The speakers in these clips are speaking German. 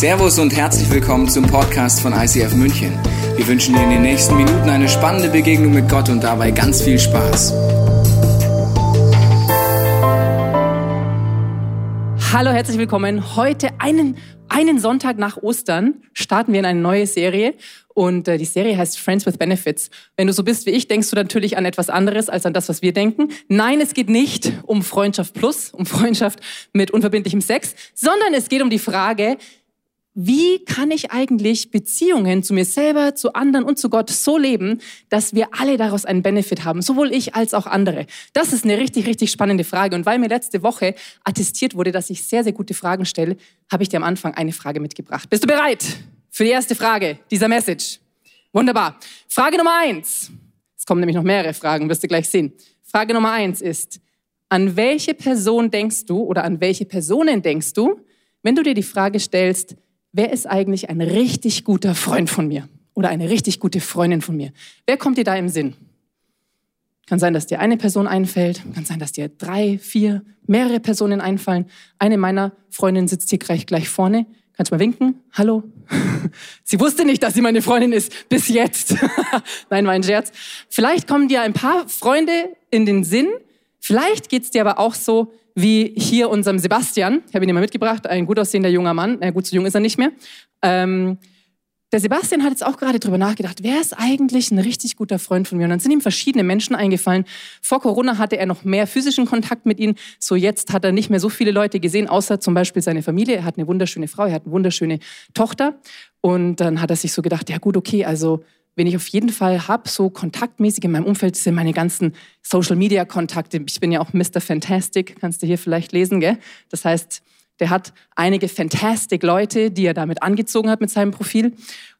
Servus und herzlich willkommen zum Podcast von ICF München. Wir wünschen dir in den nächsten Minuten eine spannende Begegnung mit Gott und dabei ganz viel Spaß. Hallo, herzlich willkommen. Heute einen, einen Sonntag nach Ostern starten wir in eine neue Serie und äh, die Serie heißt Friends with Benefits. Wenn du so bist wie ich, denkst du natürlich an etwas anderes als an das, was wir denken. Nein, es geht nicht um Freundschaft plus, um Freundschaft mit unverbindlichem Sex, sondern es geht um die Frage, wie kann ich eigentlich Beziehungen zu mir selber, zu anderen und zu Gott so leben, dass wir alle daraus einen Benefit haben, sowohl ich als auch andere? Das ist eine richtig, richtig spannende Frage. Und weil mir letzte Woche attestiert wurde, dass ich sehr, sehr gute Fragen stelle, habe ich dir am Anfang eine Frage mitgebracht. Bist du bereit für die erste Frage dieser Message? Wunderbar. Frage Nummer eins. Es kommen nämlich noch mehrere Fragen, wirst du gleich sehen. Frage Nummer eins ist, an welche Person denkst du oder an welche Personen denkst du, wenn du dir die Frage stellst, wer ist eigentlich ein richtig guter Freund von mir oder eine richtig gute Freundin von mir? Wer kommt dir da im Sinn? Kann sein, dass dir eine Person einfällt, kann sein, dass dir drei, vier, mehrere Personen einfallen. Eine meiner Freundinnen sitzt hier gleich, gleich vorne. Kannst du mal winken? Hallo? sie wusste nicht, dass sie meine Freundin ist, bis jetzt. Nein, war ein Scherz. Vielleicht kommen dir ein paar Freunde in den Sinn. Vielleicht geht's dir aber auch so, wie hier unserem Sebastian. Ich habe ihn immer mitgebracht, ein gut aussehender junger Mann. Na gut, so jung ist er nicht mehr. Ähm, der Sebastian hat jetzt auch gerade drüber nachgedacht, wer ist eigentlich ein richtig guter Freund von mir? Und dann sind ihm verschiedene Menschen eingefallen. Vor Corona hatte er noch mehr physischen Kontakt mit ihnen. So jetzt hat er nicht mehr so viele Leute gesehen, außer zum Beispiel seine Familie. Er hat eine wunderschöne Frau, er hat eine wunderschöne Tochter. Und dann hat er sich so gedacht, ja gut, okay, also wen ich auf jeden Fall habe, so kontaktmäßig in meinem Umfeld, sind meine ganzen Social-Media-Kontakte. Ich bin ja auch Mr. Fantastic, kannst du hier vielleicht lesen, gell? Das heißt, der hat einige fantastic Leute, die er damit angezogen hat mit seinem Profil.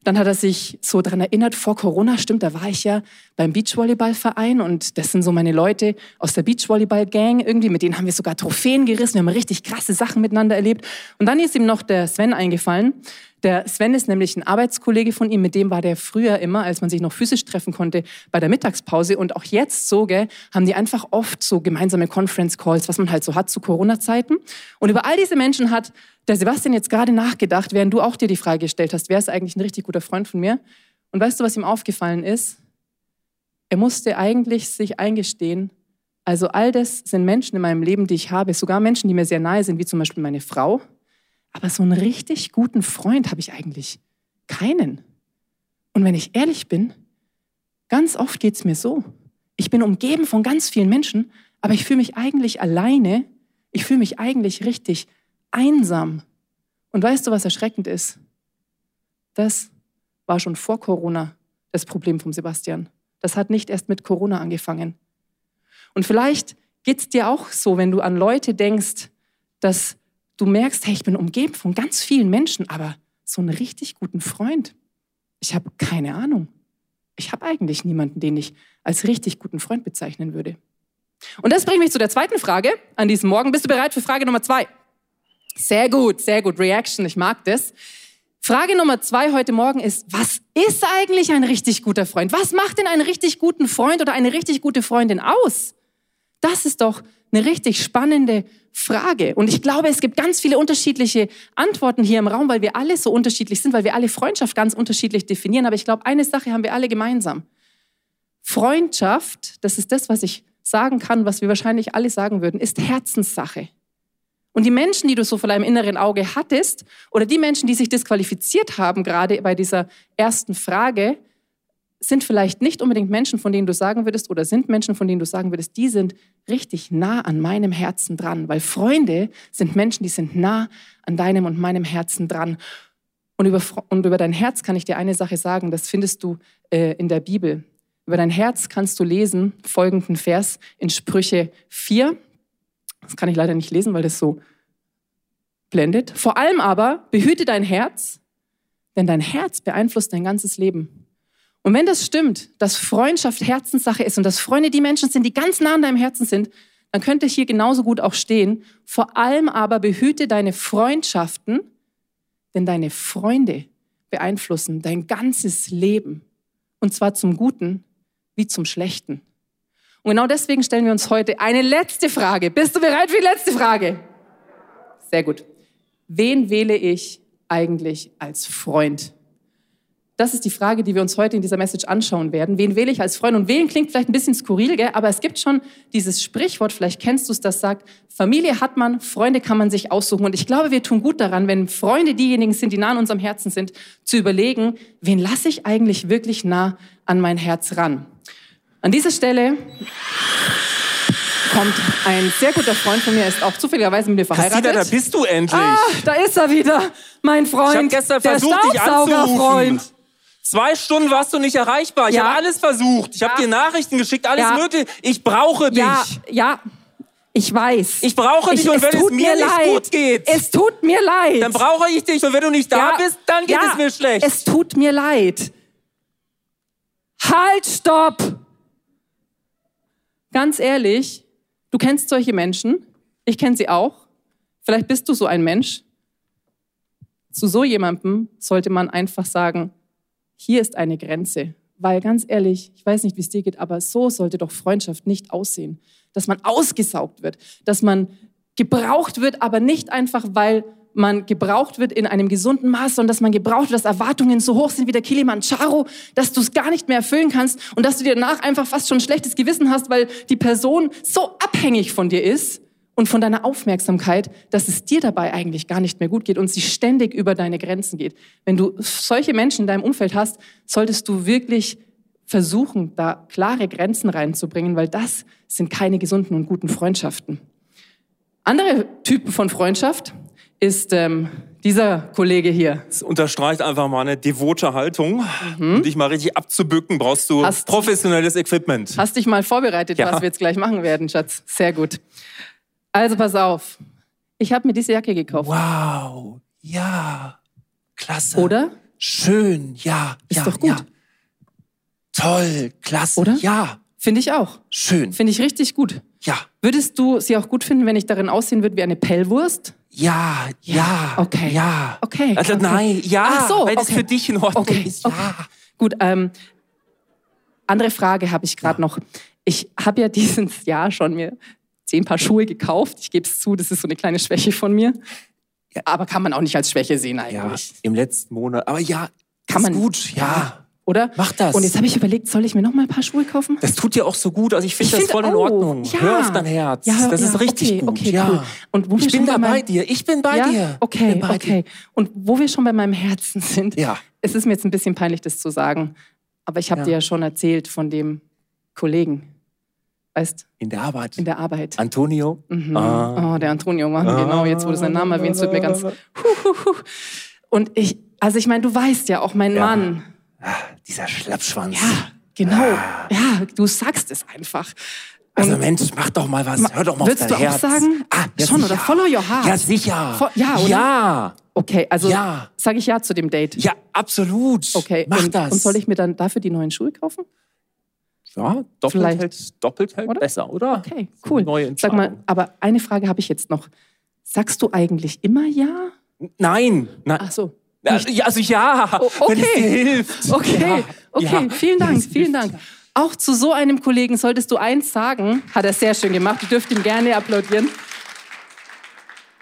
Dann hat er sich so daran erinnert, vor Corona, stimmt, da war ich ja beim Beachvolleyballverein und das sind so meine Leute aus der Beachvolleyball-Gang irgendwie, mit denen haben wir sogar Trophäen gerissen, wir haben richtig krasse Sachen miteinander erlebt. Und dann ist ihm noch der Sven eingefallen, der Sven ist nämlich ein Arbeitskollege von ihm, mit dem war der früher immer, als man sich noch physisch treffen konnte, bei der Mittagspause. Und auch jetzt so, gell, haben die einfach oft so gemeinsame Conference Calls, was man halt so hat zu Corona-Zeiten. Und über all diese Menschen hat der Sebastian jetzt gerade nachgedacht, während du auch dir die Frage gestellt hast, wer ist eigentlich ein richtig guter Freund von mir? Und weißt du, was ihm aufgefallen ist? Er musste eigentlich sich eingestehen, also all das sind Menschen in meinem Leben, die ich habe, sogar Menschen, die mir sehr nahe sind, wie zum Beispiel meine Frau, aber so einen richtig guten Freund habe ich eigentlich keinen. Und wenn ich ehrlich bin, ganz oft geht es mir so. Ich bin umgeben von ganz vielen Menschen, aber ich fühle mich eigentlich alleine. Ich fühle mich eigentlich richtig einsam. Und weißt du, was erschreckend ist? Das war schon vor Corona das Problem vom Sebastian. Das hat nicht erst mit Corona angefangen. Und vielleicht geht es dir auch so, wenn du an Leute denkst, dass du merkst, hey, ich bin umgeben von ganz vielen Menschen, aber so einen richtig guten Freund, ich habe keine Ahnung. Ich habe eigentlich niemanden, den ich als richtig guten Freund bezeichnen würde. Und das bringt mich zu der zweiten Frage an diesem Morgen. Bist du bereit für Frage Nummer zwei? Sehr gut, sehr gut. Reaction, ich mag das. Frage Nummer zwei heute Morgen ist, was ist eigentlich ein richtig guter Freund? Was macht denn einen richtig guten Freund oder eine richtig gute Freundin aus? Das ist doch eine richtig spannende Frage. Und ich glaube, es gibt ganz viele unterschiedliche Antworten hier im Raum, weil wir alle so unterschiedlich sind, weil wir alle Freundschaft ganz unterschiedlich definieren. Aber ich glaube, eine Sache haben wir alle gemeinsam. Freundschaft, das ist das, was ich sagen kann, was wir wahrscheinlich alle sagen würden, ist Herzenssache. Und die Menschen, die du so vor deinem inneren Auge hattest, oder die Menschen, die sich disqualifiziert haben, gerade bei dieser ersten Frage, sind vielleicht nicht unbedingt Menschen, von denen du sagen würdest, oder sind Menschen, von denen du sagen würdest, die sind richtig nah an meinem Herzen dran. Weil Freunde sind Menschen, die sind nah an deinem und meinem Herzen dran. Und über, und über dein Herz kann ich dir eine Sache sagen, das findest du äh, in der Bibel. Über dein Herz kannst du lesen, folgenden Vers in Sprüche 4. Das kann ich leider nicht lesen, weil das so blendet. Vor allem aber behüte dein Herz, denn dein Herz beeinflusst dein ganzes Leben. Und wenn das stimmt, dass Freundschaft Herzenssache ist und dass Freunde die Menschen sind, die ganz nah an deinem Herzen sind, dann könnte hier genauso gut auch stehen, vor allem aber behüte deine Freundschaften, denn deine Freunde beeinflussen dein ganzes Leben. Und zwar zum Guten wie zum Schlechten. Und genau deswegen stellen wir uns heute eine letzte Frage. Bist du bereit für die letzte Frage? Sehr gut. Wen wähle ich eigentlich als Freund? Das ist die Frage, die wir uns heute in dieser Message anschauen werden. Wen wähle ich als Freund? Und wählen klingt vielleicht ein bisschen skurril, gell? aber es gibt schon dieses Sprichwort, vielleicht kennst du es, das sagt, Familie hat man, Freunde kann man sich aussuchen. Und ich glaube, wir tun gut daran, wenn Freunde diejenigen sind, die nah an unserem Herzen sind, zu überlegen, wen lasse ich eigentlich wirklich nah an mein Herz ran? An dieser Stelle kommt ein sehr guter Freund von mir, ist auch zufälligerweise mit mir verheiratet. Christina, da bist du endlich. Ah, da ist er wieder, mein Freund. ich habe gestern versucht, dich anzurufen. Zwei Stunden warst du nicht erreichbar. Ich Ja. habe alles versucht. Ich Ja. habe dir Nachrichten geschickt, alles Ja. Mögliche. Ich brauche dich. Ja, ja, ich weiß. Ich brauche dich und wenn es tut mir nicht leid. gut geht, Es tut mir leid. dann brauche ich dich. Und wenn du nicht da bist, dann geht es mir schlecht. Es tut mir leid. Halt, stopp! Ganz ehrlich, du kennst solche Menschen. Ich kenne sie auch. Vielleicht bist du so ein Mensch. Zu so jemandem sollte man einfach sagen, hier ist eine Grenze. Weil ganz ehrlich, ich weiß nicht, wie es dir geht, aber so sollte doch Freundschaft nicht aussehen. Dass man ausgesaugt wird, dass man gebraucht wird, aber nicht einfach, weil man gebraucht wird in einem gesunden Maß, sondern dass man gebraucht wird, dass Erwartungen so hoch sind wie der Kilimanjaro, dass du es gar nicht mehr erfüllen kannst und dass du dir danach einfach fast schon ein schlechtes Gewissen hast, weil die Person so abhängig von dir ist und von deiner Aufmerksamkeit, dass es dir dabei eigentlich gar nicht mehr gut geht und sie ständig über deine Grenzen geht. Wenn du solche Menschen in deinem Umfeld hast, solltest du wirklich versuchen, da klare Grenzen reinzubringen, weil das sind keine gesunden und guten Freundschaften. Andere Typen von Freundschaft ist ähm, dieser Kollege hier. Das unterstreicht einfach mal eine devote Haltung. Um dich mal richtig abzubücken, brauchst du Mhm. Hast- professionelles Equipment. Hast dich mal vorbereitet, Ja. was wir jetzt gleich machen werden, Schatz? Sehr gut. Also pass auf. Ich habe mir diese Jacke gekauft. Wow. Ja. Klasse. Oder? Schön. Ja. Ist ja, doch gut. Ja. Toll. Klasse. Oder? Ja. Finde ich auch. Schön. Finde ich richtig gut. Ja. Würdest du sie auch gut finden, wenn ich darin aussehen würde wie eine Pellwurst? Ja, ja, Okay. ja. Okay, Also okay. nein, ja, Ach so, es okay. für dich in Ordnung Okay, ist. Ja. okay. Gut, ähm, andere Frage habe ich gerade noch. Ich habe ja dieses Jahr schon mir zehn Paar Schuhe gekauft. Ich gebe es zu, das ist so eine kleine Schwäche von mir. Aber kann man auch nicht als Schwäche sehen Ja, eigentlich. im letzten Monat. Aber ja, Kann ist man- gut, ja. Oder? Mach das. Und jetzt habe ich überlegt, soll ich mir noch mal ein paar Schuhe kaufen? Das tut dir auch so gut. Also ich finde das find- voll in oh, Ordnung. ja. Hör auf dein Herz. Ja, das ist ja, richtig okay, gut. okay, ja. cool. Und wo ich bin da bei meinem- dir. Ich bin bei ja? dir. Okay, bin bei okay. Und wo wir schon bei meinem Herzen sind, Ja. es ist mir jetzt ein bisschen peinlich, das zu sagen, aber ich habe dir ja schon erzählt von dem Kollegen, weißt, Dir. In der Arbeit. in der Arbeit. Antonio. Mhm. Ah. Oh, der Antonio, Mann, genau, jetzt wo du seinen Namen erwähnst, wird mir ganz... Huh, huh, huh. Und ich, also ich meine, du weißt ja, auch mein. Mann, Ah, dieser Schlappschwanz. ja, genau, ja, du sagst es einfach. Also Mensch, mach doch mal was. Hör doch mal Würdest auf dein du auch Herz. sagen? Ah, ja, Schon, sicher. oder follow your heart? Ja, sicher. Vo- ja, oder? Ja. Okay, also Ja. sage ich ja zu dem Date. Ja, absolut. Okay, Mach und, das. und soll ich mir dann dafür die neuen Schuhe kaufen? Ja, doppelt Vielleicht. hält, doppelt hält Oder? besser, oder? Okay, cool. Neue Sag mal, aber eine Frage habe ich jetzt noch. Sagst du eigentlich immer ja? Nein. Nein. Ach so. Ja, also ja, Oh, wenn es okay. dir hilft. Okay, Ja, okay, ja. vielen Dank, vielen. Dank. Auch zu so einem Kollegen solltest du eins sagen. Hat er sehr schön gemacht. Ihr dürft ihm gerne applaudieren.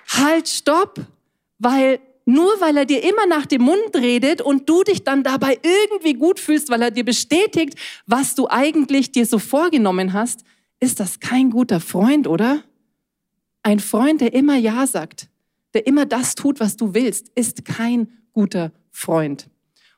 Halt, stopp, weil nur weil er dir immer nach dem Mund redet und du dich dann dabei irgendwie gut fühlst, weil er dir bestätigt, was du eigentlich dir so vorgenommen hast, ist das kein guter Freund, oder? Ein Freund, der immer Ja sagt, der immer das tut, was du willst, ist kein guter Freund.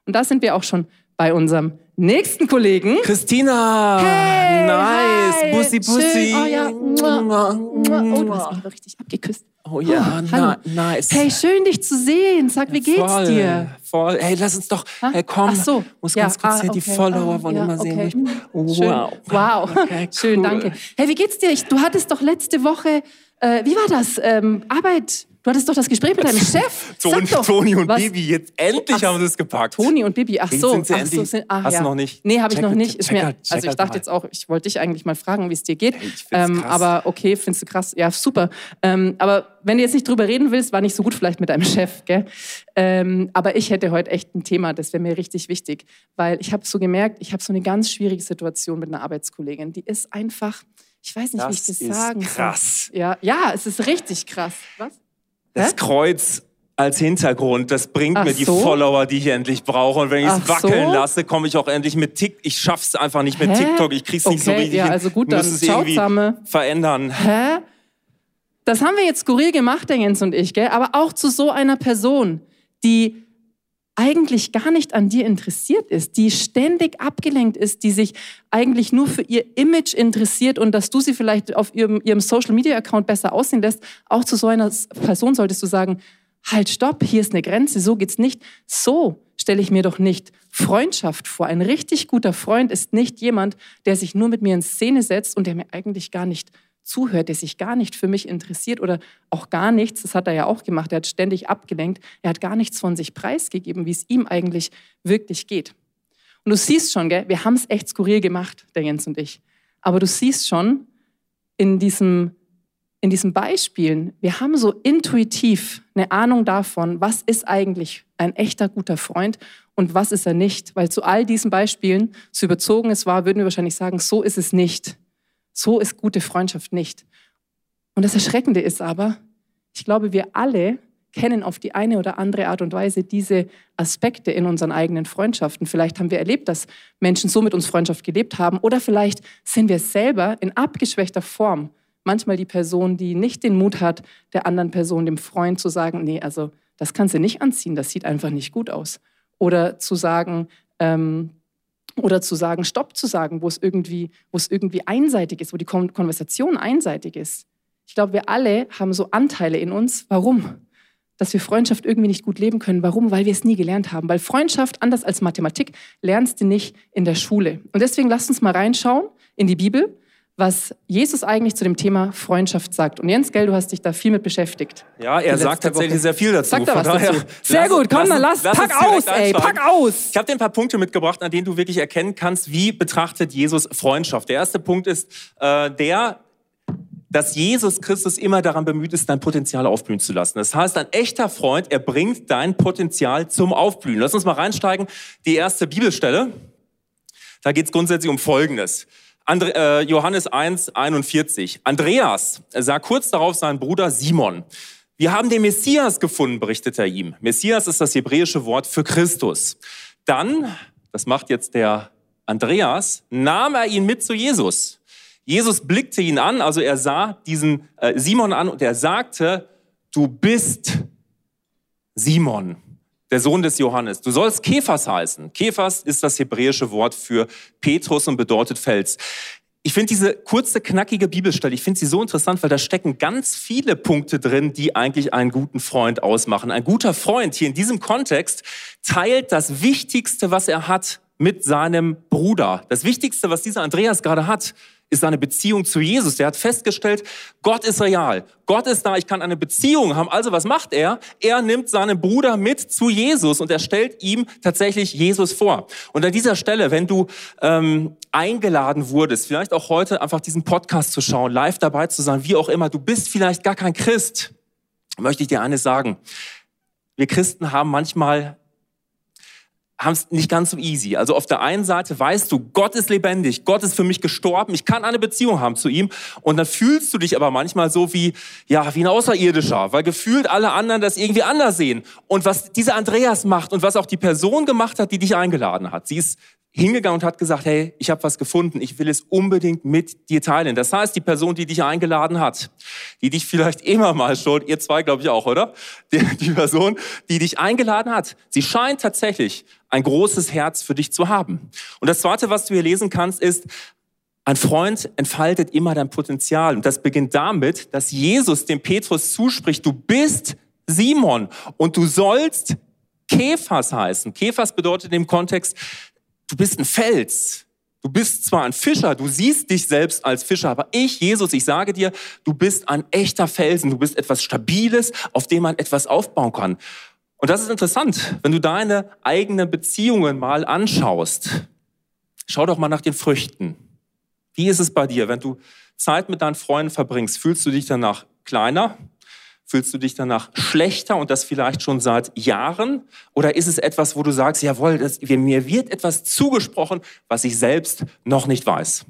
Und da sind wir auch schon bei unserem nächsten Kollegen. Christina, Hey, nice, hi. Bussi, Bussi. Schön. Oh ja. Oh, du hast mich aber richtig abgeküsst. Oh ja, Oh, na, nice. Hey, schön dich zu sehen. Sag, wie geht's voll, dir? Voll. Hey, lass uns doch, Ha? hey, komm, Ach so. muss Ja, ganz kurz ah, hier die okay. Follower Ah, wollen ja, immer sehen. okay. Wow. Schön. Wow. Okay, Schön, cool. danke. Hey, wie geht's dir? Ich, du hattest doch letzte Woche, äh, wie war das? Ähm, Arbeit. Du hattest doch das Gespräch mit deinem Chef. Toni, doch, Toni und was- Bibi, jetzt endlich Ach, haben sie es gepackt. Toni und Bibi, ach so. sind sie ach so sind, ach, Hast ja. du noch nicht? Nee, habe ich noch nicht. Ist check it- check also ich dachte mal. jetzt auch, ich wollte dich eigentlich mal fragen, wie es dir geht. Hey, ähm, krass. aber okay, findest du krass. Ja, super. Ähm, aber wenn du jetzt nicht drüber reden willst, war nicht so gut vielleicht mit deinem Chef, gell? Ähm, aber ich hätte heute echt ein Thema, das wäre mir richtig wichtig, weil ich habe so gemerkt, ich habe so eine ganz schwierige Situation mit einer Arbeitskollegin. Die ist einfach, ich weiß nicht, wie ich Das das ist sagen krass. soll. Ja, ja, es ist richtig krass. Was? Das Hä? Kreuz als Hintergrund. Das bringt Ach mir die so? Follower, die ich endlich brauche. Und wenn ich es wackeln so? lasse, komme ich auch endlich mit TikTok. Ich schaff's einfach nicht mit Hä? TikTok. Ich krieg's nicht so Okay, richtig ja, also gut, dann es irgendwie zusammen. verändern. Hä? Das haben wir jetzt skurril gemacht, der Jens und ich, gell? Aber auch zu so einer Person, die eigentlich gar nicht an dir interessiert ist, die ständig abgelenkt ist, die sich eigentlich nur für ihr Image interessiert und dass du sie vielleicht auf ihrem, ihrem Social Media Account besser aussehen lässt, auch zu so einer Person solltest du sagen, halt, stopp, hier ist eine Grenze, so geht's nicht. So stelle ich mir doch nicht Freundschaft vor. Ein richtig guter Freund ist nicht jemand, der sich nur mit mir in Szene setzt und der mir eigentlich gar nicht zuhört, der sich gar nicht für mich interessiert oder auch gar nichts, das hat er ja auch gemacht, er hat ständig abgelenkt, er hat gar nichts von sich preisgegeben, wie es ihm eigentlich wirklich geht. Und du siehst schon, gell, wir haben es echt skurril gemacht, der Jens und ich. Aber du siehst schon in diesem, in diesen Beispielen, wir haben so intuitiv eine Ahnung davon, was ist eigentlich ein echter guter Freund und was ist er nicht. Weil zu all diesen Beispielen, so überzogen es war, würden wir wahrscheinlich sagen, so ist es nicht. So ist gute Freundschaft nicht. Und das Erschreckende ist aber, ich glaube, wir alle kennen auf die eine oder andere Art und Weise diese Aspekte in unseren eigenen Freundschaften. Vielleicht haben wir erlebt, dass Menschen so mit uns Freundschaft gelebt haben oder vielleicht sind wir selber in abgeschwächter Form manchmal die Person, die nicht den Mut hat, der anderen Person, dem Freund zu sagen, nee, also das kannst du nicht anziehen, das sieht einfach nicht gut aus. Oder zu sagen, ähm, oder zu sagen, Stopp zu sagen, wo es irgendwie, wo es irgendwie einseitig ist, wo die Kon Konversation einseitig ist. Ich glaube, wir alle haben so Anteile in uns. Warum? Dass wir Freundschaft irgendwie nicht gut leben können. Warum? Weil wir es nie gelernt haben. Weil Freundschaft, anders als Mathematik, lernst du nicht in der Schule. Und deswegen lasst uns mal reinschauen in die Bibel, was Jesus eigentlich zu dem Thema Freundschaft sagt. Und Jens, gell, du hast dich da viel mit beschäftigt. Ja, er sagt tatsächlich Woche. sehr viel dazu. Sagt er was dazu? Sehr gut, komm, dann lass- pack uns direkt aus, ey, pack aus. Ich habe dir ein paar Punkte mitgebracht, an denen du wirklich erkennen kannst, wie betrachtet Jesus Freundschaft. Der erste Punkt ist äh, der, dass Jesus Christus immer daran bemüht ist, dein Potenzial aufblühen zu lassen. Das heißt, ein echter Freund, er bringt dein Potenzial zum Aufblühen. Lass uns mal reinsteigen. Die erste Bibelstelle, da geht es grundsätzlich um Folgendes. Andre, äh, Johannes 1, 41. Andreas sah kurz darauf seinen Bruder Simon. Wir haben den Messias gefunden, berichtet er ihm. Messias ist das hebräische Wort für Christus. Dann, das macht jetzt der Andreas, nahm er ihn mit zu Jesus. Jesus blickte ihn an, also er sah diesen äh, Simon an und er sagte, du bist Simon, der Sohn des Johannes. Du sollst Kephas heißen. Kephas ist das hebräische Wort für Petrus und bedeutet Fels. Ich finde diese kurze, knackige Bibelstelle, ich finde sie so interessant, weil da stecken ganz viele Punkte drin, die eigentlich einen guten Freund ausmachen. Ein guter Freund hier in diesem Kontext teilt das Wichtigste, was er hat, mit seinem Bruder. Das Wichtigste, was dieser Andreas gerade hat, ist seine Beziehung zu Jesus. Der hat festgestellt, Gott ist real. Gott ist da, ich kann eine Beziehung haben. Also was macht er? Er nimmt seinen Bruder mit zu Jesus und er stellt ihm tatsächlich Jesus vor. Und an dieser Stelle, wenn du ähm, eingeladen wurdest, vielleicht auch heute einfach diesen Podcast zu schauen, live dabei zu sein, wie auch immer, du bist vielleicht gar kein Christ, möchte ich dir eines sagen. Wir Christen haben manchmal haben es nicht ganz so easy. Also auf der einen Seite weißt du, Gott ist lebendig, Gott ist für mich gestorben, ich kann eine Beziehung haben zu ihm und dann fühlst du dich aber manchmal so wie, ja, wie ein Außerirdischer, weil gefühlt alle anderen das irgendwie anders sehen. Und was dieser Andreas macht und was auch die Person gemacht hat, die dich eingeladen hat, sie ist hingegangen und hat gesagt, hey, ich habe was gefunden, ich will es unbedingt mit dir teilen. Das heißt, die Person, die dich eingeladen hat, die dich vielleicht immer mal schon, ihr zwei glaube ich auch, oder? Die, die Person, die dich eingeladen hat, sie scheint tatsächlich ein großes Herz für dich zu haben. Und das Zweite, was du hier lesen kannst, ist, ein Freund entfaltet immer dein Potenzial. Und das beginnt damit, dass Jesus dem Petrus zuspricht, du bist Simon und du sollst Kephas heißen. Kephas bedeutet im Kontext, du bist ein Fels. Du bist zwar ein Fischer, du siehst dich selbst als Fischer, aber ich, Jesus, ich sage dir, du bist ein echter Felsen, du bist etwas Stabiles, auf dem man etwas aufbauen kann. Und das ist interessant, wenn du deine eigenen Beziehungen mal anschaust. Schau doch mal nach den Früchten. Wie ist es bei dir, wenn du Zeit mit deinen Freunden verbringst? Fühlst du dich danach kleiner? Fühlst du dich danach schlechter und das vielleicht schon seit Jahren? Oder ist es etwas, wo du sagst, jawohl, das, mir wird etwas zugesprochen, was ich selbst noch nicht weiß?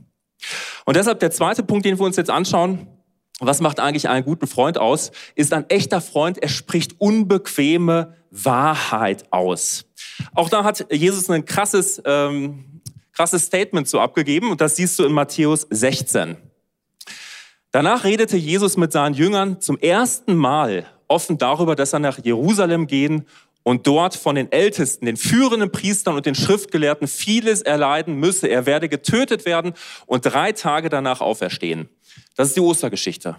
Und deshalb der zweite Punkt, den wir uns jetzt anschauen, was macht eigentlich einen guten Freund aus? Ist ein echter Freund, er spricht unbequeme Wahrheit aus. Auch da hat Jesus ein krasses, ähm, krasses Statement so abgegeben und das siehst du in Matthäus 16. Danach redete Jesus mit seinen Jüngern zum ersten Mal offen darüber, dass er nach Jerusalem gehen und dort von den Ältesten, den führenden Priestern und den Schriftgelehrten vieles erleiden müsse. Er werde getötet werden und drei Tage danach auferstehen. Das ist die Ostergeschichte.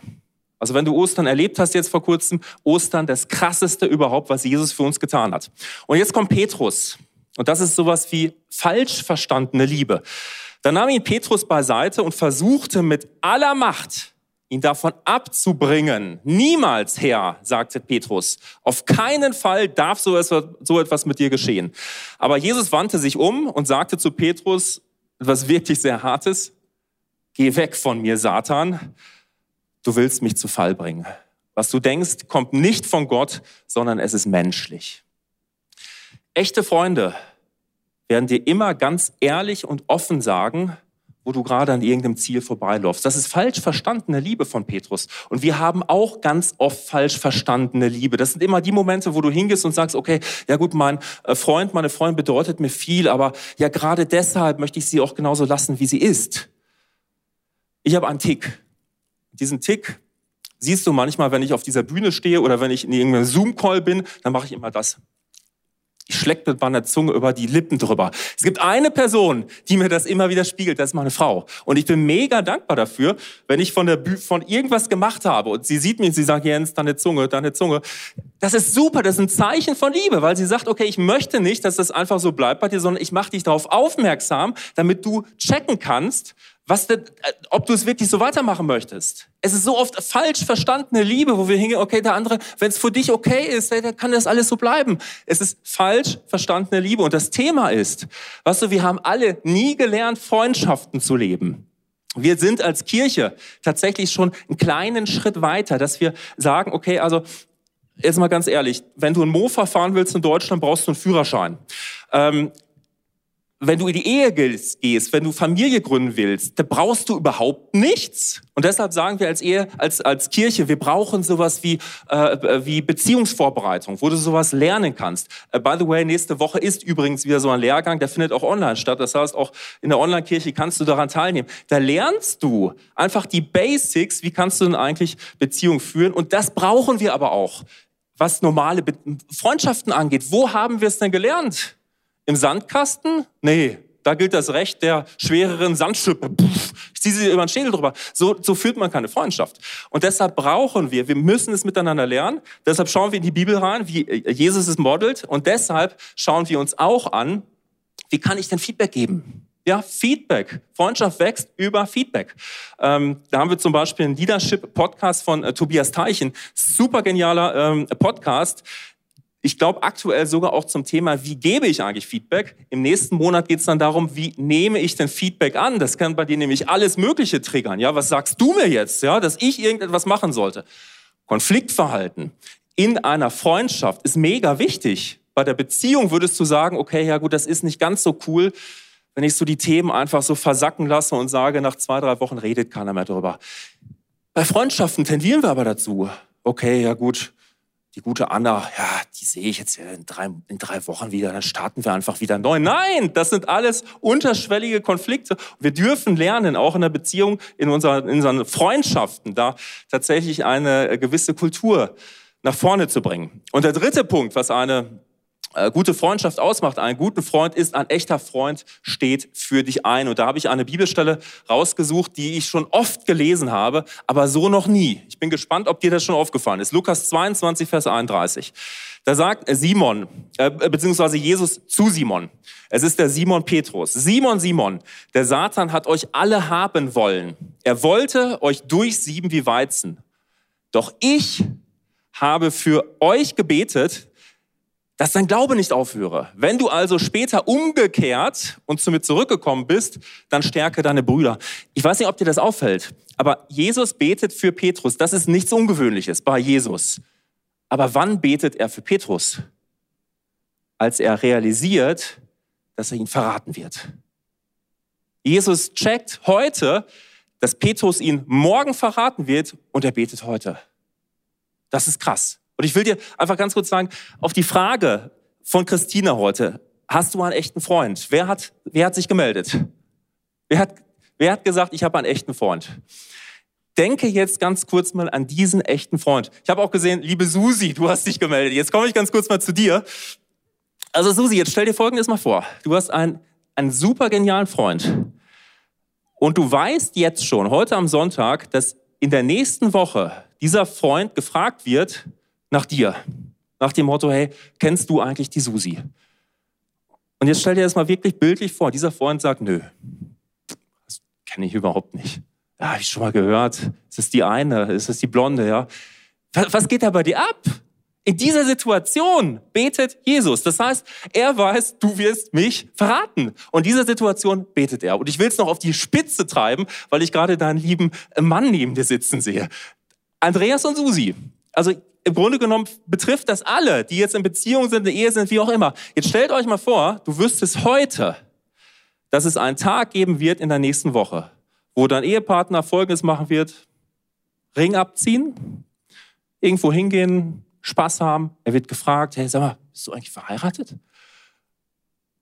Also wenn du Ostern erlebt hast jetzt vor kurzem, Ostern das krasseste überhaupt, was Jesus für uns getan hat. Und jetzt kommt Petrus. Und das ist sowas wie falsch verstandene Liebe. Da nahm ihn Petrus beiseite und versuchte mit aller Macht, ihn davon abzubringen. Niemals, Herr, sagte Petrus, auf keinen Fall darf so etwas mit dir geschehen. Aber Jesus wandte sich um und sagte zu Petrus etwas wirklich sehr Hartes. Geh weg von mir, Satan du willst mich zu Fall bringen. Was du denkst, kommt nicht von Gott, sondern es ist menschlich. Echte Freunde werden dir immer ganz ehrlich und offen sagen, wo du gerade an irgendeinem Ziel vorbeiläufst. Das ist falsch verstandene Liebe von Petrus. Und wir haben auch ganz oft falsch verstandene Liebe. Das sind immer die Momente, wo du hingehst und sagst, okay, ja gut, mein äh, Freund, meine Freundin bedeutet mir viel, aber ja gerade deshalb möchte ich sie auch genauso lassen, wie sie ist. Ich habe einen Tick diesen Tick siehst du manchmal, wenn ich auf dieser Bühne stehe oder wenn ich in irgendeinem Zoom-Call bin, dann mache ich immer das. Ich schlecke mit meiner Zunge über die Lippen drüber. Es gibt eine Person, die mir das immer wieder spiegelt, das ist meine Frau. Und ich bin mega dankbar dafür, wenn ich von, der Bühne, von irgendwas gemacht habe und sie sieht mich und sie sagt, Jens, deine Zunge, deine Zunge. Das ist super, das ist ein Zeichen von Liebe, weil sie sagt, okay, ich möchte nicht, dass das einfach so bleibt bei dir, sondern ich mache dich darauf aufmerksam, damit du checken kannst, was denn, äh, ob du es wirklich so weitermachen möchtest. Es ist so oft falsch verstandene Liebe, wo wir hingehen, okay, der andere, wenn es für dich okay ist, dann kann das alles so bleiben. Es ist falsch verstandene Liebe. Und das Thema ist, weißt du, wir haben alle nie gelernt, Freundschaften zu leben. Wir sind als Kirche tatsächlich schon einen kleinen Schritt weiter, dass wir sagen, okay, also jetzt mal ganz ehrlich, wenn du ein Mofa fahren willst in Deutschland, brauchst du einen Führerschein. Ähm, wenn du in die Ehe gehst, wenn du Familie gründen willst, da brauchst du überhaupt nichts. Und deshalb sagen wir als Ehe, als, als Kirche, wir brauchen sowas wie, äh, wie Beziehungsvorbereitung, wo du sowas lernen kannst. Uh, by the way, nächste Woche ist übrigens wieder so ein Lehrgang, der findet auch online statt. Das heißt, auch in der Online-Kirche kannst du daran teilnehmen. Da lernst du einfach die Basics, wie kannst du denn eigentlich Beziehung führen. Und das brauchen wir aber auch, was normale Be Freundschaften angeht. Wo haben wir es denn gelernt? Im Sandkasten? Nee, da gilt das Recht der schwereren Sandschippe. Ich ziehe sie über den Schädel drüber. So, so führt man keine Freundschaft. Und deshalb brauchen wir, wir müssen es miteinander lernen. Deshalb schauen wir in die Bibel rein, wie Jesus es modelt. Und deshalb schauen wir uns auch an, wie kann ich denn Feedback geben? Ja, Feedback. Freundschaft wächst über Feedback. Ähm, da haben wir zum Beispiel einen Leadership-Podcast von äh, Tobias Teichen. Super genialer ähm, Podcast. Ich glaube aktuell sogar auch zum Thema, wie gebe ich eigentlich Feedback? Im nächsten Monat geht es dann darum, wie nehme ich denn Feedback an? Das kann bei dir nämlich alles Mögliche triggern. Ja, was sagst du mir jetzt? Ja, dass ich irgendetwas machen sollte? Konfliktverhalten in einer Freundschaft ist mega wichtig. Bei der Beziehung würdest du sagen, okay, ja gut, das ist nicht ganz so cool, wenn ich so die Themen einfach so versacken lasse und sage, nach zwei, drei Wochen redet keiner mehr drüber. Bei Freundschaften tendieren wir aber dazu. Okay, ja gut, die gute Anna, ja, die sehe ich jetzt in drei, in drei Wochen wieder, dann starten wir einfach wieder neu. Nein, das sind alles unterschwellige Konflikte. Wir dürfen lernen, auch in der Beziehung, in, unserer, in unseren Freundschaften, da tatsächlich eine gewisse Kultur nach vorne zu bringen. Und der dritte Punkt, was eine gute Freundschaft ausmacht. Ein guter Freund ist ein echter Freund, steht für dich ein. Und da habe ich eine Bibelstelle rausgesucht, die ich schon oft gelesen habe, aber so noch nie. Ich bin gespannt, ob dir das schon aufgefallen ist. Lukas 22, Vers 31. Da sagt Simon, äh, beziehungsweise Jesus zu Simon. Es ist der Simon Petrus. Simon, Simon, der Satan hat euch alle haben wollen. Er wollte euch durchsieben wie Weizen. Doch ich habe für euch gebetet, dass dein Glaube nicht aufhöre. Wenn du also später umgekehrt und zu mir zurückgekommen bist, dann stärke deine Brüder. Ich weiß nicht, ob dir das auffällt, aber Jesus betet für Petrus. Das ist nichts Ungewöhnliches bei Jesus. Aber wann betet er für Petrus? Als er realisiert, dass er ihn verraten wird. Jesus checkt heute, dass Petrus ihn morgen verraten wird und er betet heute. Das ist krass. Und ich will dir einfach ganz kurz sagen, auf die Frage von Christina heute, hast du einen echten Freund? Wer hat, wer hat sich gemeldet? Wer hat, wer hat gesagt, ich habe einen echten Freund? Denke jetzt ganz kurz mal an diesen echten Freund. Ich habe auch gesehen, liebe Susi, du hast dich gemeldet. Jetzt komme ich ganz kurz mal zu dir. Also Susi, jetzt stell dir Folgendes mal vor. Du hast einen, einen super genialen Freund. Und du weißt jetzt schon, heute am Sonntag, dass in der nächsten Woche dieser Freund gefragt wird nach dir. Nach dem Motto, hey, kennst du eigentlich die Susi? Und jetzt stell dir das mal wirklich bildlich vor. Dieser Freund sagt, nö, das kenne ich überhaupt nicht. Ja, habe ich schon mal gehört. Ist es die eine? Ist es die Blonde? Ja. Was geht da bei dir ab? In dieser Situation betet Jesus. Das heißt, er weiß, du wirst mich verraten. Und in dieser Situation betet er. Und ich will es noch auf die Spitze treiben, weil ich gerade deinen lieben Mann neben dir sitzen sehe. Andreas und Susi. Also im Grunde genommen betrifft das alle, die jetzt in Beziehung sind, in Ehe sind, wie auch immer. Jetzt stellt euch mal vor, du wüsstest heute, dass es einen Tag geben wird in der nächsten Woche, wo dein Ehepartner Folgendes machen wird. Ring abziehen, irgendwo hingehen, Spaß haben. Er wird gefragt, hey, sag mal, bist du eigentlich verheiratet?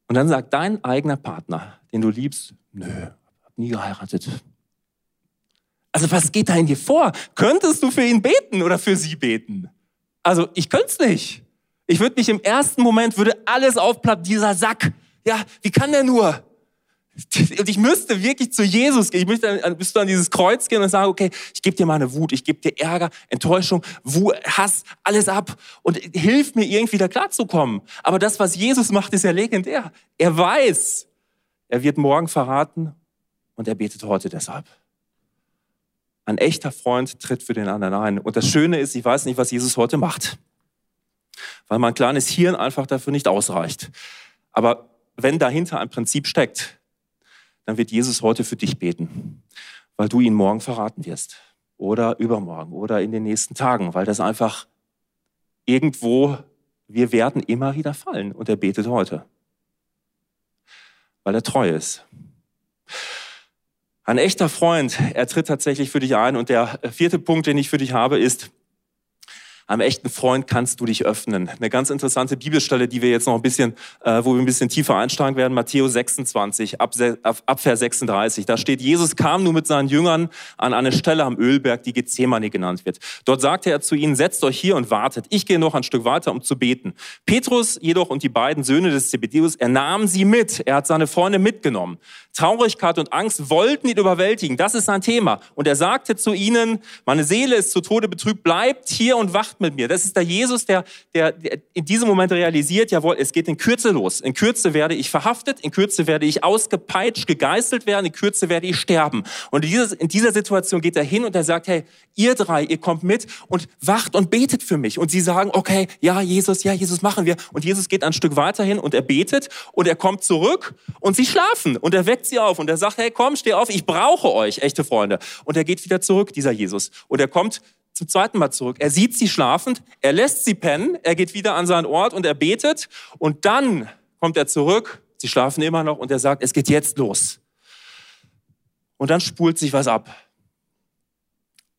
Und dann sagt dein eigener Partner, den du liebst, nö, hab nie geheiratet. Also was geht da in dir vor? Könntest du für ihn beten oder für sie beten? Also ich könnte es nicht. Ich würde mich im ersten Moment, würde alles aufplatten, dieser Sack. Ja, wie kann der nur? Und ich müsste wirklich zu Jesus gehen. Ich müsste an, müsste an dieses Kreuz gehen und sagen, okay, ich gebe dir meine Wut, ich gebe dir Ärger, Enttäuschung, Wut, Hass, alles ab und hilf mir irgendwie da klarzukommen. Aber das, was Jesus macht, ist ja legendär. Er weiß, er wird morgen verraten und er betet heute deshalb. Ein echter Freund tritt für den anderen ein. Und das Schöne ist, ich weiß nicht, was Jesus heute macht. Weil mein kleines Hirn einfach dafür nicht ausreicht. Aber wenn dahinter ein Prinzip steckt, dann wird Jesus heute für dich beten, weil du ihn morgen verraten wirst oder übermorgen oder in den nächsten Tagen, weil das einfach irgendwo, wir werden immer wieder fallen und er betet heute, weil er treu ist. Ein echter Freund, er tritt tatsächlich für dich ein und der vierte Punkt, den ich für dich habe, ist, einem echten Freund kannst du dich öffnen. Eine ganz interessante Bibelstelle, die wir jetzt noch ein bisschen, äh, wo wir ein bisschen tiefer einsteigen werden, Matthäus 26, ab, ab Vers 36. Da steht, Jesus kam nun mit seinen Jüngern an eine Stelle am Ölberg, die Gethsemane genannt wird. Dort sagte er zu ihnen, setzt euch hier und wartet. Ich gehe noch ein Stück weiter, um zu beten. Petrus jedoch und die beiden Söhne des Zebedeus, er nahm sie mit. Er hat seine Freunde mitgenommen. Traurigkeit und Angst wollten ihn überwältigen. Das ist sein Thema. Und er sagte zu ihnen, meine Seele ist zu Tode betrübt, bleibt hier und wacht mit mir. Das ist der Jesus, der, der, der in diesem Moment realisiert, jawohl, es geht in Kürze los. In Kürze werde ich verhaftet, in Kürze werde ich ausgepeitscht, gegeißelt werden, in Kürze werde ich sterben. Und in dieser, in dieser Situation geht er hin und er sagt, hey, ihr drei, ihr kommt mit und wacht und betet für mich. Und sie sagen, okay, ja, Jesus, ja, Jesus, machen wir. Und Jesus geht ein Stück weiter hin und er betet und er kommt zurück und sie schlafen und er weckt sie auf und er sagt, hey, komm, steh auf, ich brauche euch, echte Freunde. Und er geht wieder zurück, dieser Jesus. Und er kommt zum zweiten Mal zurück. Er sieht sie schlafend, er lässt sie pennen, er geht wieder an seinen Ort und er betet und dann kommt er zurück, sie schlafen immer noch und er sagt, es geht jetzt los. Und dann spult sich was ab.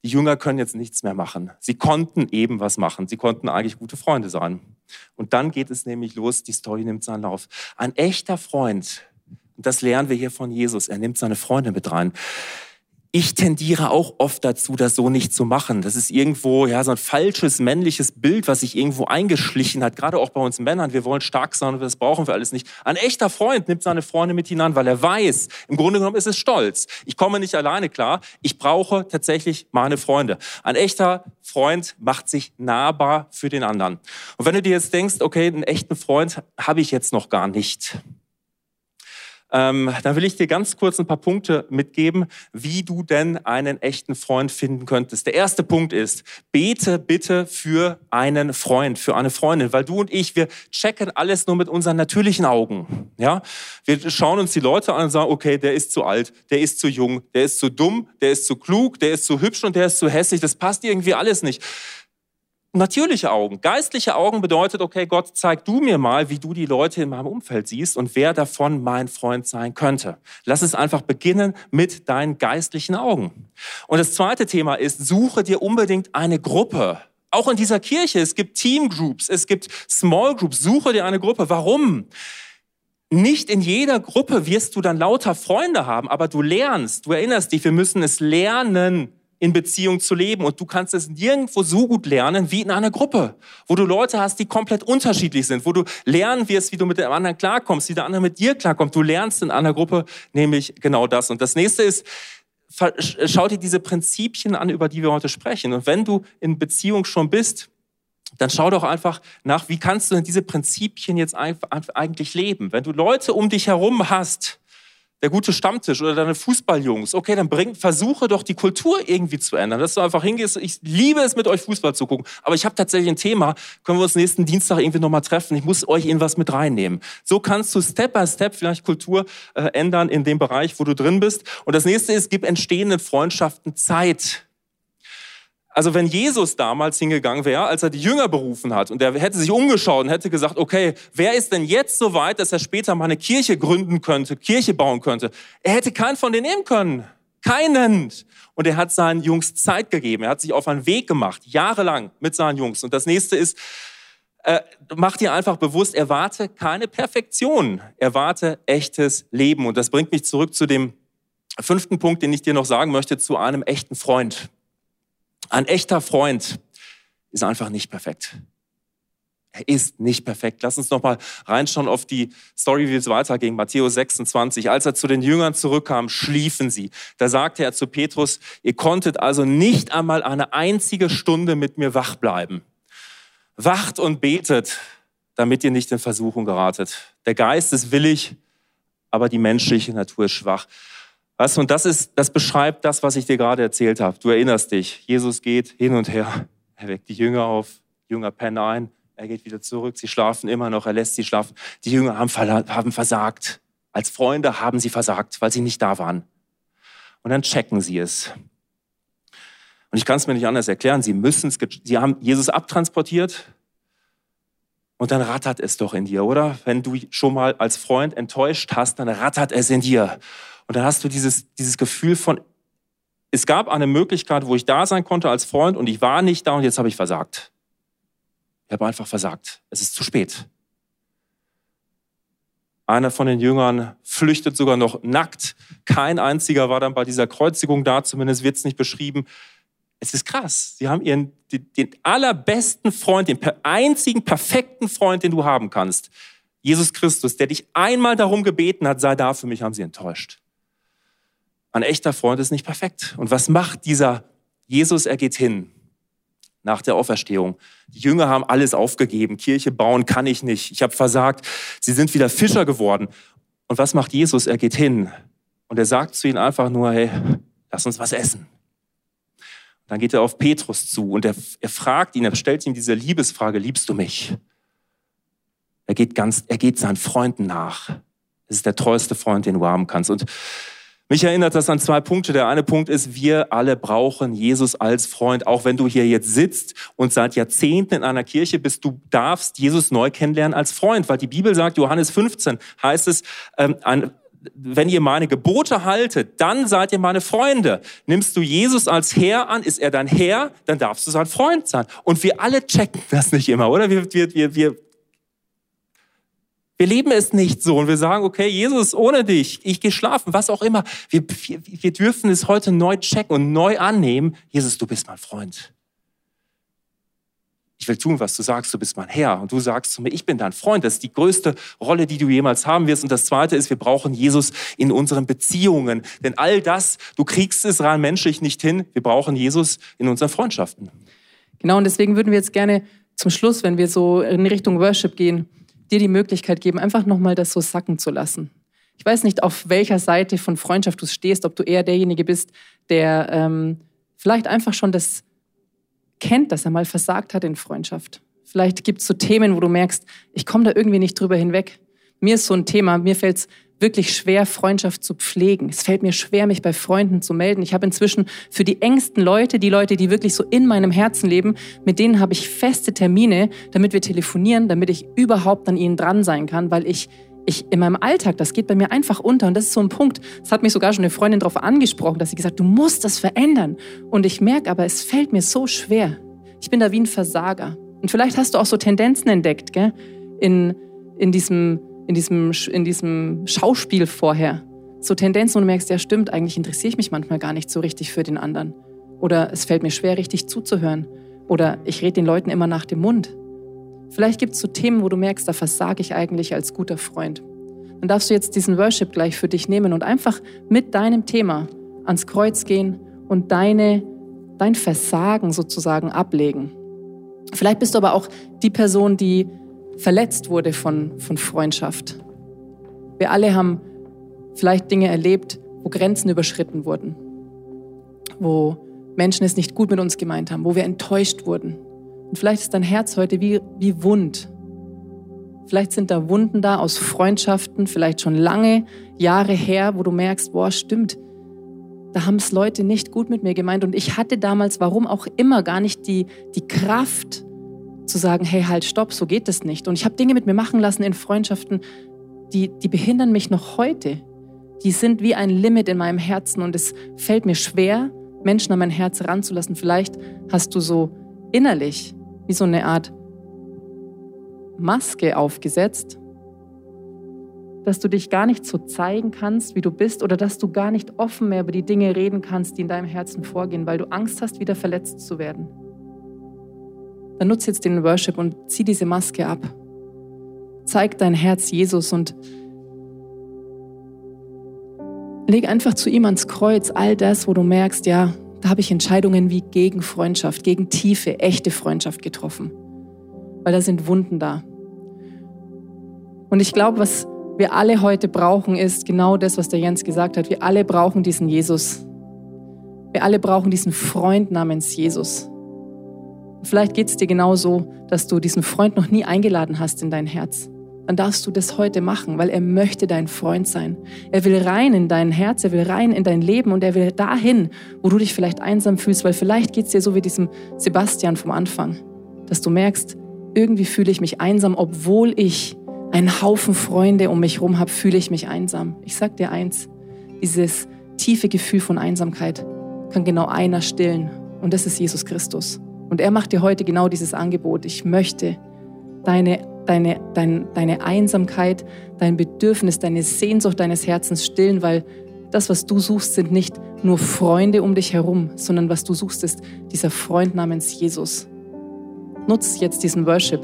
Die Jünger können jetzt nichts mehr machen. Sie konnten eben was machen. Sie konnten eigentlich gute Freunde sein. Und dann geht es nämlich los, die Story nimmt seinen Lauf. Ein echter Freund, und das lernen wir hier von Jesus, er nimmt seine Freunde mit rein ich tendiere auch oft dazu, das so nicht zu machen. Das ist irgendwo ja so ein falsches männliches Bild, was sich irgendwo eingeschlichen hat. Gerade auch bei uns Männern. Wir wollen stark sein und das brauchen wir alles nicht. Ein echter Freund nimmt seine Freunde mit hinein, weil er weiß, im Grunde genommen ist es stolz. Ich komme nicht alleine klar. Ich brauche tatsächlich meine Freunde. Ein echter Freund macht sich nahbar für den anderen. Und wenn du dir jetzt denkst, okay, einen echten Freund habe ich jetzt noch gar nicht ähm, dann will ich dir ganz kurz ein paar Punkte mitgeben, wie du denn einen echten Freund finden könntest. Der erste Punkt ist, bete bitte für einen Freund, für eine Freundin, weil du und ich, wir checken alles nur mit unseren natürlichen Augen. Ja, wir schauen uns die Leute an und sagen, okay, der ist zu alt, der ist zu jung, der ist zu dumm, der ist zu klug, der ist zu hübsch und der ist zu hässlich. Das passt irgendwie alles nicht. Natürliche Augen. Geistliche Augen bedeutet, okay, Gott, zeig du mir mal, wie du die Leute in meinem Umfeld siehst und wer davon mein Freund sein könnte. Lass es einfach beginnen mit deinen geistlichen Augen. Und das zweite Thema ist, suche dir unbedingt eine Gruppe. Auch in dieser Kirche, es gibt Teamgroups, es gibt Small Groups, suche dir eine Gruppe. Warum? Nicht in jeder Gruppe wirst du dann lauter Freunde haben, aber du lernst, du erinnerst dich, wir müssen es lernen, in Beziehung zu leben. Und du kannst es nirgendwo so gut lernen wie in einer Gruppe, wo du Leute hast, die komplett unterschiedlich sind, wo du lernen wirst, wie du mit dem anderen klarkommst, wie der andere mit dir klarkommt. Du lernst in einer Gruppe nämlich genau das. Und das nächste ist, schau dir diese Prinzipien an, über die wir heute sprechen. Und wenn du in Beziehung schon bist, dann schau doch einfach nach, wie kannst du denn diese Prinzipien jetzt eigentlich leben? Wenn du Leute um dich herum hast, der gute Stammtisch oder deine Fußballjungs. Okay, dann bring, versuche doch die Kultur irgendwie zu ändern, dass du einfach hingehst. Ich liebe es, mit euch Fußball zu gucken, aber ich habe tatsächlich ein Thema. Können wir uns nächsten Dienstag irgendwie nochmal treffen? Ich muss euch in was mit reinnehmen. So kannst du Step by Step vielleicht Kultur äh, ändern in dem Bereich, wo du drin bist. Und das nächste ist, gib entstehenden Freundschaften Zeit. Also wenn Jesus damals hingegangen wäre, als er die Jünger berufen hat und er hätte sich umgeschaut und hätte gesagt, okay, wer ist denn jetzt so weit, dass er später mal eine Kirche gründen könnte, Kirche bauen könnte? Er hätte keinen von denen nehmen können. Keinen. Und er hat seinen Jungs Zeit gegeben. Er hat sich auf einen Weg gemacht, jahrelang mit seinen Jungs. Und das nächste ist, äh, mach dir einfach bewusst, erwarte keine Perfektion. Erwarte echtes Leben. Und das bringt mich zurück zu dem fünften Punkt, den ich dir noch sagen möchte, zu einem echten Freund. Ein echter Freund ist einfach nicht perfekt. Er ist nicht perfekt. Lass uns noch mal reinschauen auf die Story, wie es weiterging. Matthäus 26. Als er zu den Jüngern zurückkam, schliefen sie. Da sagte er zu Petrus, ihr konntet also nicht einmal eine einzige Stunde mit mir wach bleiben. Wacht und betet, damit ihr nicht in Versuchung geratet. Der Geist ist willig, aber die menschliche Natur ist schwach. Weißt du, und das ist, das beschreibt das, was ich dir gerade erzählt habe. Du erinnerst dich. Jesus geht hin und her. Er weckt die Jünger auf. Jünger pennen ein. Er geht wieder zurück. Sie schlafen immer noch. Er lässt sie schlafen. Die Jünger haben, haben versagt. Als Freunde haben sie versagt, weil sie nicht da waren. Und dann checken sie es. Und ich kann es mir nicht anders erklären. Sie müssen es, sie haben Jesus abtransportiert. Und dann rattert es doch in dir, oder? Wenn du schon mal als Freund enttäuscht hast, dann rattert es in dir. Und dann hast du dieses, dieses Gefühl von, es gab eine Möglichkeit, wo ich da sein konnte als Freund und ich war nicht da und jetzt habe ich versagt. Ich habe einfach versagt. Es ist zu spät. Einer von den Jüngern flüchtet sogar noch nackt. Kein einziger war dann bei dieser Kreuzigung da, zumindest wird es nicht beschrieben. Es ist krass. Sie haben ihren, den, den allerbesten Freund, den einzigen perfekten Freund, den du haben kannst. Jesus Christus, der dich einmal darum gebeten hat, sei da für mich, haben sie enttäuscht. Ein echter Freund ist nicht perfekt. Und was macht dieser Jesus? Er geht hin nach der Auferstehung. Die Jünger haben alles aufgegeben. Kirche bauen kann ich nicht. Ich habe versagt. Sie sind wieder Fischer geworden. Und was macht Jesus? Er geht hin und er sagt zu ihnen einfach nur, hey, lass uns was essen. Dann geht er auf Petrus zu und er, er fragt ihn, er stellt ihm diese Liebesfrage, liebst du mich? Er geht ganz, er geht seinen Freunden nach. Das ist der treueste Freund, den du haben kannst. Und mich erinnert das an zwei Punkte. Der eine Punkt ist, wir alle brauchen Jesus als Freund. Auch wenn du hier jetzt sitzt und seit Jahrzehnten in einer Kirche bist, du darfst Jesus neu kennenlernen als Freund. Weil die Bibel sagt, Johannes 15 heißt es, ähm, ein, wenn ihr meine Gebote haltet, dann seid ihr meine Freunde. Nimmst du Jesus als Herr an, ist er dein Herr, dann darfst du sein Freund sein. Und wir alle checken das nicht immer, oder? Wir, wir, wir, wir wir leben es nicht so und wir sagen, okay, Jesus, ohne dich, ich gehe schlafen, was auch immer. Wir, wir, wir dürfen es heute neu checken und neu annehmen. Jesus, du bist mein Freund. Ich will tun, was du sagst, du bist mein Herr. Und du sagst zu mir, ich bin dein Freund. Das ist die größte Rolle, die du jemals haben wirst. Und das Zweite ist, wir brauchen Jesus in unseren Beziehungen. Denn all das, du kriegst es rein menschlich nicht hin. Wir brauchen Jesus in unseren Freundschaften. Genau, und deswegen würden wir jetzt gerne zum Schluss, wenn wir so in Richtung Worship gehen, dir die Möglichkeit geben, einfach nochmal das so sacken zu lassen. Ich weiß nicht, auf welcher Seite von Freundschaft du stehst, ob du eher derjenige bist, der ähm, vielleicht einfach schon das kennt, dass er mal versagt hat in Freundschaft. Vielleicht gibt es so Themen, wo du merkst, ich komme da irgendwie nicht drüber hinweg. Mir ist so ein Thema, mir fällt es wirklich schwer, Freundschaft zu pflegen. Es fällt mir schwer, mich bei Freunden zu melden. Ich habe inzwischen für die engsten Leute, die Leute, die wirklich so in meinem Herzen leben, mit denen habe ich feste Termine, damit wir telefonieren, damit ich überhaupt an ihnen dran sein kann, weil ich ich in meinem Alltag, das geht bei mir einfach unter und das ist so ein Punkt. Das hat mich sogar schon eine Freundin darauf angesprochen, dass sie gesagt, du musst das verändern. Und ich merke aber, es fällt mir so schwer. Ich bin da wie ein Versager. Und vielleicht hast du auch so Tendenzen entdeckt, gell? In, in diesem in diesem, in diesem Schauspiel vorher. So Tendenzen, wo du merkst, ja stimmt, eigentlich interessiere ich mich manchmal gar nicht so richtig für den anderen. Oder es fällt mir schwer, richtig zuzuhören. Oder ich rede den Leuten immer nach dem Mund. Vielleicht gibt es so Themen, wo du merkst, da versage ich eigentlich als guter Freund. Dann darfst du jetzt diesen Worship gleich für dich nehmen und einfach mit deinem Thema ans Kreuz gehen und deine, dein Versagen sozusagen ablegen. Vielleicht bist du aber auch die Person, die verletzt wurde von, von Freundschaft. Wir alle haben vielleicht Dinge erlebt, wo Grenzen überschritten wurden, wo Menschen es nicht gut mit uns gemeint haben, wo wir enttäuscht wurden. Und vielleicht ist dein Herz heute wie, wie wund. Vielleicht sind da Wunden da aus Freundschaften, vielleicht schon lange Jahre her, wo du merkst, boah, stimmt, da haben es Leute nicht gut mit mir gemeint. Und ich hatte damals, warum auch immer, gar nicht die, die Kraft, zu sagen, hey, halt, stopp, so geht das nicht. Und ich habe Dinge mit mir machen lassen in Freundschaften, die, die behindern mich noch heute. Die sind wie ein Limit in meinem Herzen und es fällt mir schwer, Menschen an mein Herz ranzulassen. Vielleicht hast du so innerlich wie so eine Art Maske aufgesetzt, dass du dich gar nicht so zeigen kannst, wie du bist, oder dass du gar nicht offen mehr über die Dinge reden kannst, die in deinem Herzen vorgehen, weil du Angst hast, wieder verletzt zu werden dann nutze jetzt den Worship und zieh diese Maske ab. Zeig dein Herz Jesus und leg einfach zu ihm ans Kreuz all das, wo du merkst, ja, da habe ich Entscheidungen wie gegen Freundschaft, gegen tiefe, echte Freundschaft getroffen. Weil da sind Wunden da. Und ich glaube, was wir alle heute brauchen, ist genau das, was der Jens gesagt hat. Wir alle brauchen diesen Jesus. Wir alle brauchen diesen Freund namens Jesus. Vielleicht geht es dir genauso, dass du diesen Freund noch nie eingeladen hast in dein Herz. Dann darfst du das heute machen, weil er möchte dein Freund sein. Er will rein in dein Herz, er will rein in dein Leben und er will dahin, wo du dich vielleicht einsam fühlst, weil vielleicht geht es dir so wie diesem Sebastian vom Anfang, dass du merkst, irgendwie fühle ich mich einsam, obwohl ich einen Haufen Freunde um mich herum habe, fühle ich mich einsam. Ich sag dir eins, dieses tiefe Gefühl von Einsamkeit kann genau einer stillen und das ist Jesus Christus. Und er macht dir heute genau dieses Angebot. Ich möchte deine, deine, dein, deine Einsamkeit, dein Bedürfnis, deine Sehnsucht deines Herzens stillen, weil das, was du suchst, sind nicht nur Freunde um dich herum, sondern was du suchst, ist dieser Freund namens Jesus. Nutz jetzt diesen Worship.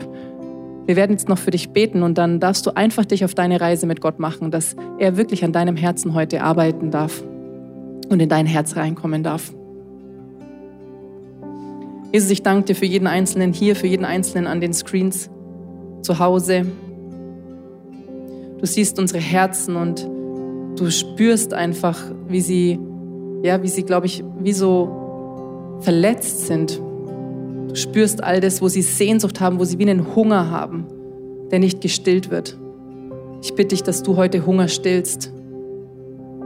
Wir werden jetzt noch für dich beten und dann darfst du einfach dich auf deine Reise mit Gott machen, dass er wirklich an deinem Herzen heute arbeiten darf und in dein Herz reinkommen darf. Jesus, ich danke dir für jeden Einzelnen hier, für jeden Einzelnen an den Screens zu Hause. Du siehst unsere Herzen und du spürst einfach, wie sie, ja, wie sie, glaube ich, wie so verletzt sind. Du spürst all das, wo sie Sehnsucht haben, wo sie wie einen Hunger haben, der nicht gestillt wird. Ich bitte dich, dass du heute Hunger stillst.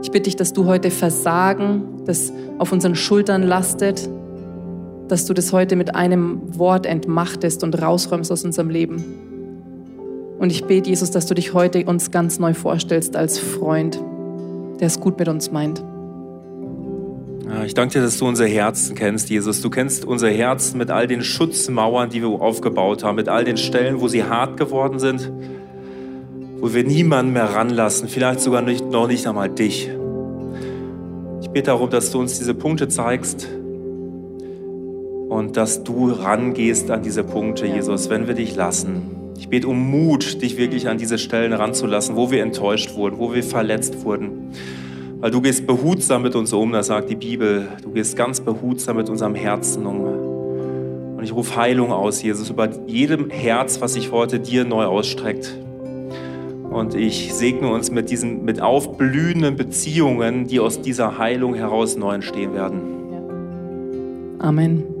Ich bitte dich, dass du heute Versagen, das auf unseren Schultern lastet, dass du das heute mit einem Wort entmachtest und rausräumst aus unserem Leben. Und ich bete, Jesus, dass du dich heute uns ganz neu vorstellst als Freund, der es gut mit uns meint. Ich danke dir, dass du unser Herzen kennst, Jesus. Du kennst unser Herzen mit all den Schutzmauern, die wir aufgebaut haben, mit all den Stellen, wo sie hart geworden sind, wo wir niemanden mehr ranlassen, vielleicht sogar nicht, noch nicht einmal dich. Ich bete darum, dass du uns diese Punkte zeigst, und dass du rangehst an diese Punkte, Jesus, wenn wir dich lassen. Ich bete um Mut, dich wirklich an diese Stellen ranzulassen, wo wir enttäuscht wurden, wo wir verletzt wurden. Weil du gehst behutsam mit uns um, das sagt die Bibel. Du gehst ganz behutsam mit unserem Herzen um. Und ich rufe Heilung aus, Jesus, über jedem Herz, was sich heute dir neu ausstreckt. Und ich segne uns mit diesen mit aufblühenden Beziehungen, die aus dieser Heilung heraus neu entstehen werden. Amen.